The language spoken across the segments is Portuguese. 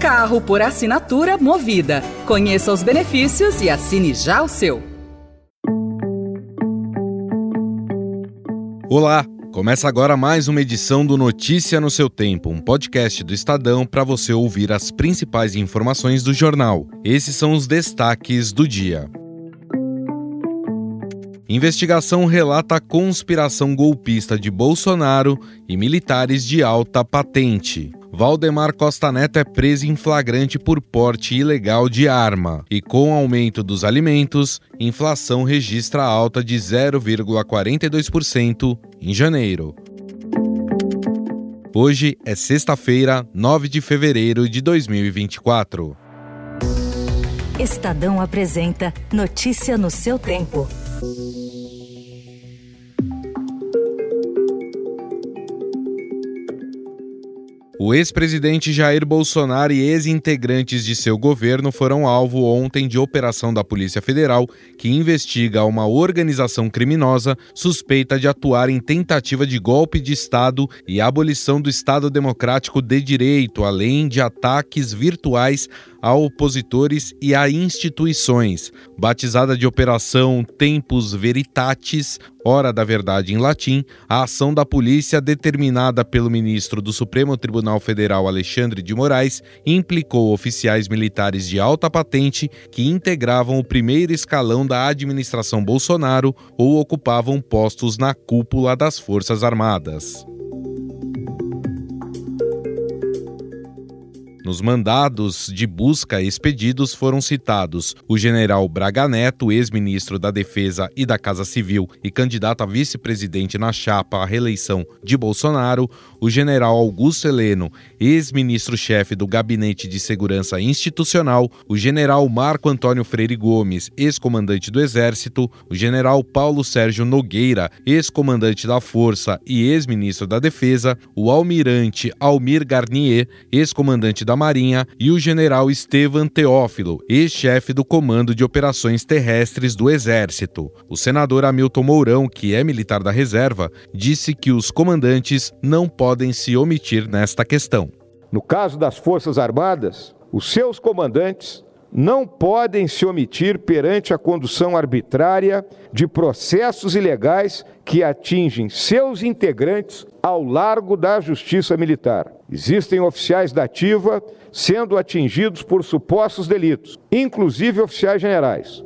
Carro por assinatura Movida. Conheça os benefícios e assine já o seu. Olá, começa agora mais uma edição do Notícia no seu tempo, um podcast do Estadão para você ouvir as principais informações do jornal. Esses são os destaques do dia. Investigação relata a conspiração golpista de Bolsonaro e militares de alta patente. Valdemar Costa Neto é preso em flagrante por porte ilegal de arma. E com o aumento dos alimentos, inflação registra alta de 0,42% em janeiro. Hoje é sexta-feira, 9 de fevereiro de 2024. Estadão apresenta Notícia no seu tempo. O ex-presidente Jair Bolsonaro e ex-integrantes de seu governo foram alvo ontem de operação da Polícia Federal, que investiga uma organização criminosa suspeita de atuar em tentativa de golpe de Estado e abolição do Estado Democrático de Direito, além de ataques virtuais a opositores e a instituições. Batizada de Operação Tempus Veritatis, Hora da Verdade em latim, a ação da polícia, determinada pelo ministro do Supremo Tribunal Federal Alexandre de Moraes, implicou oficiais militares de alta patente que integravam o primeiro escalão da administração Bolsonaro ou ocupavam postos na cúpula das Forças Armadas. Nos mandados de busca expedidos foram citados o general Braga Neto, ex-ministro da Defesa e da Casa Civil e candidato a vice-presidente na chapa à reeleição de Bolsonaro, o general Augusto Heleno, ex-ministro-chefe do Gabinete de Segurança Institucional, o general Marco Antônio Freire Gomes, ex-comandante do Exército, o general Paulo Sérgio Nogueira, ex-comandante da Força e ex-ministro da Defesa, o almirante Almir Garnier, ex-comandante da Marinha, e o general Estevan Teófilo, ex-chefe do Comando de Operações Terrestres do Exército. O senador Hamilton Mourão, que é militar da reserva, disse que os comandantes não podem se omitir nesta questão. No caso das Forças Armadas, os seus comandantes não podem se omitir perante a condução arbitrária de processos ilegais que atingem seus integrantes ao largo da justiça militar. Existem oficiais da ativa sendo atingidos por supostos delitos, inclusive oficiais generais.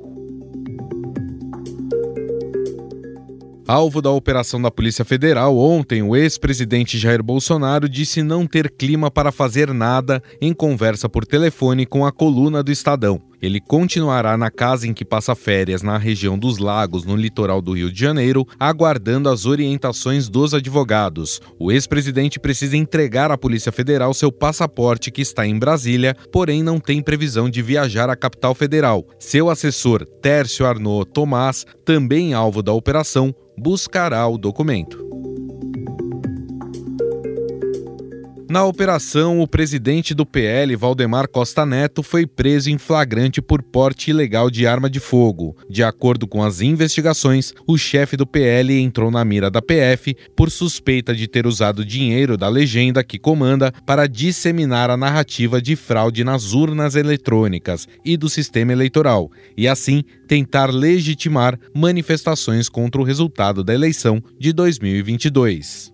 Alvo da operação da Polícia Federal, ontem o ex-presidente Jair Bolsonaro disse não ter clima para fazer nada em conversa por telefone com a coluna do Estadão. Ele continuará na casa em que passa férias na região dos Lagos, no litoral do Rio de Janeiro, aguardando as orientações dos advogados. O ex-presidente precisa entregar à Polícia Federal seu passaporte que está em Brasília, porém não tem previsão de viajar à capital federal. Seu assessor, Tércio Arnaud Tomás, também alvo da operação, buscará o documento. Na operação, o presidente do PL, Valdemar Costa Neto, foi preso em flagrante por porte ilegal de arma de fogo. De acordo com as investigações, o chefe do PL entrou na mira da PF por suspeita de ter usado dinheiro da legenda que comanda para disseminar a narrativa de fraude nas urnas eletrônicas e do sistema eleitoral, e assim tentar legitimar manifestações contra o resultado da eleição de 2022.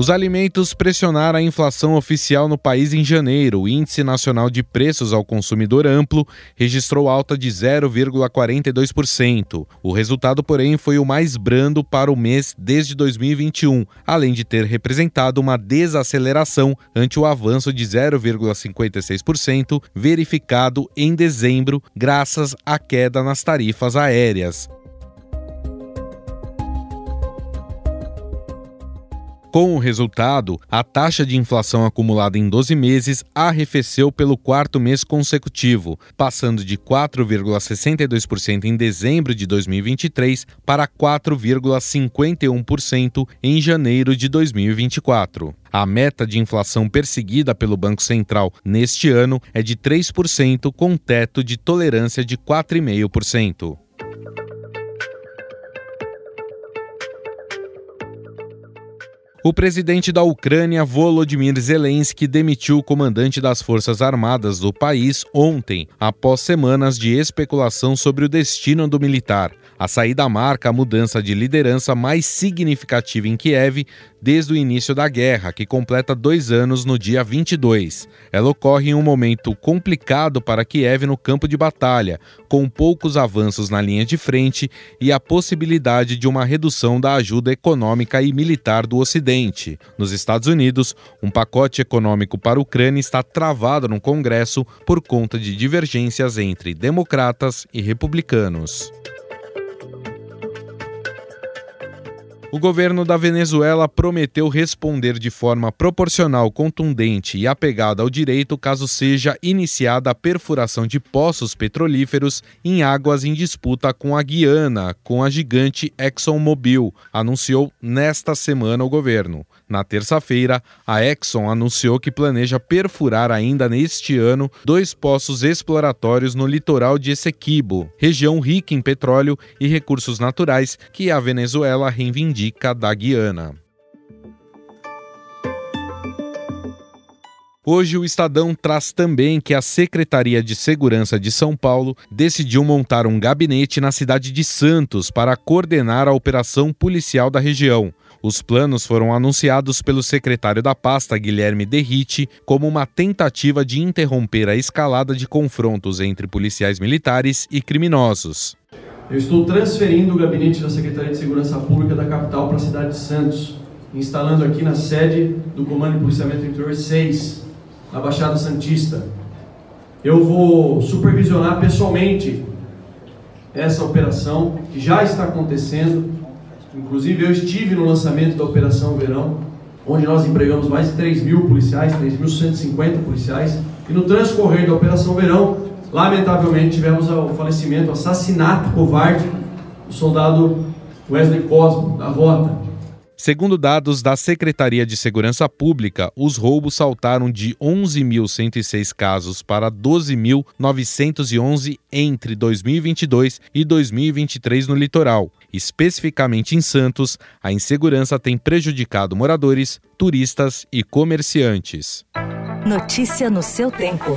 Os alimentos pressionaram a inflação oficial no país em janeiro. O Índice Nacional de Preços ao Consumidor Amplo registrou alta de 0,42%. O resultado, porém, foi o mais brando para o mês desde 2021, além de ter representado uma desaceleração ante o avanço de 0,56% verificado em dezembro, graças à queda nas tarifas aéreas. Com o resultado, a taxa de inflação acumulada em 12 meses arrefeceu pelo quarto mês consecutivo, passando de 4,62% em dezembro de 2023 para 4,51% em janeiro de 2024. A meta de inflação perseguida pelo Banco Central neste ano é de 3%, com teto de tolerância de 4,5%. O presidente da Ucrânia, Volodymyr Zelensky, demitiu o comandante das Forças Armadas do país ontem, após semanas de especulação sobre o destino do militar. A saída marca a mudança de liderança mais significativa em Kiev desde o início da guerra, que completa dois anos no dia 22. Ela ocorre em um momento complicado para Kiev no campo de batalha, com poucos avanços na linha de frente e a possibilidade de uma redução da ajuda econômica e militar do Ocidente. Nos Estados Unidos, um pacote econômico para a Ucrânia está travado no Congresso por conta de divergências entre democratas e republicanos. O governo da Venezuela prometeu responder de forma proporcional, contundente e apegada ao direito caso seja iniciada a perfuração de poços petrolíferos em águas em disputa com a Guiana, com a gigante ExxonMobil, anunciou nesta semana o governo. Na terça-feira, a Exxon anunciou que planeja perfurar ainda neste ano dois poços exploratórios no litoral de Essequibo, região rica em petróleo e recursos naturais que a Venezuela reivindica da Guiana. Hoje, o Estadão traz também que a Secretaria de Segurança de São Paulo decidiu montar um gabinete na cidade de Santos para coordenar a operação policial da região. Os planos foram anunciados pelo secretário da pasta, Guilherme Derrite, como uma tentativa de interromper a escalada de confrontos entre policiais militares e criminosos. Eu estou transferindo o gabinete da Secretaria de Segurança Pública da capital para a cidade de Santos, instalando aqui na sede do Comando de Policiamento Interior 6, na Baixada Santista. Eu vou supervisionar pessoalmente essa operação que já está acontecendo Inclusive, eu estive no lançamento da Operação Verão, onde nós empregamos mais de 3 mil policiais, 3.150 policiais, e no transcorrer da Operação Verão, lamentavelmente tivemos o falecimento, o assassinato covarde do soldado Wesley Cosmo, da Rota. Segundo dados da Secretaria de Segurança Pública, os roubos saltaram de 11.106 casos para 12.911 entre 2022 e 2023 no litoral. Especificamente em Santos, a insegurança tem prejudicado moradores, turistas e comerciantes. Notícia no seu tempo.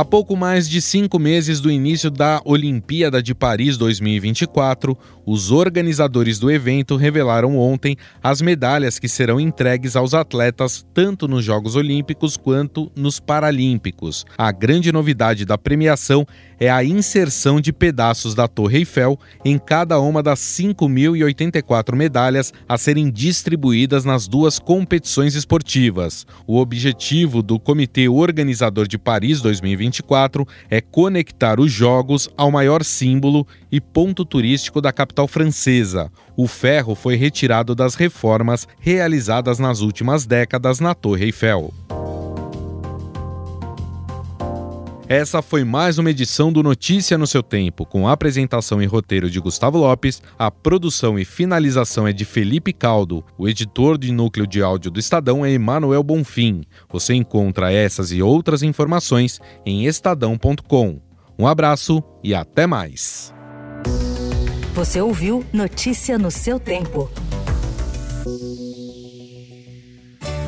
Há pouco mais de cinco meses do início da Olimpíada de Paris 2024, os organizadores do evento revelaram ontem as medalhas que serão entregues aos atletas tanto nos Jogos Olímpicos quanto nos Paralímpicos. A grande novidade da premiação é a inserção de pedaços da Torre Eiffel em cada uma das 5.084 medalhas a serem distribuídas nas duas competições esportivas. O objetivo do Comitê Organizador de Paris 2024 2024 é conectar os Jogos ao maior símbolo e ponto turístico da capital francesa. O ferro foi retirado das reformas realizadas nas últimas décadas na Torre Eiffel. Essa foi mais uma edição do Notícia no seu tempo, com apresentação e roteiro de Gustavo Lopes, a produção e finalização é de Felipe Caldo, o editor de núcleo de áudio do Estadão é Emanuel Bonfim. Você encontra essas e outras informações em estadão.com. Um abraço e até mais. Você ouviu Notícia no seu tempo.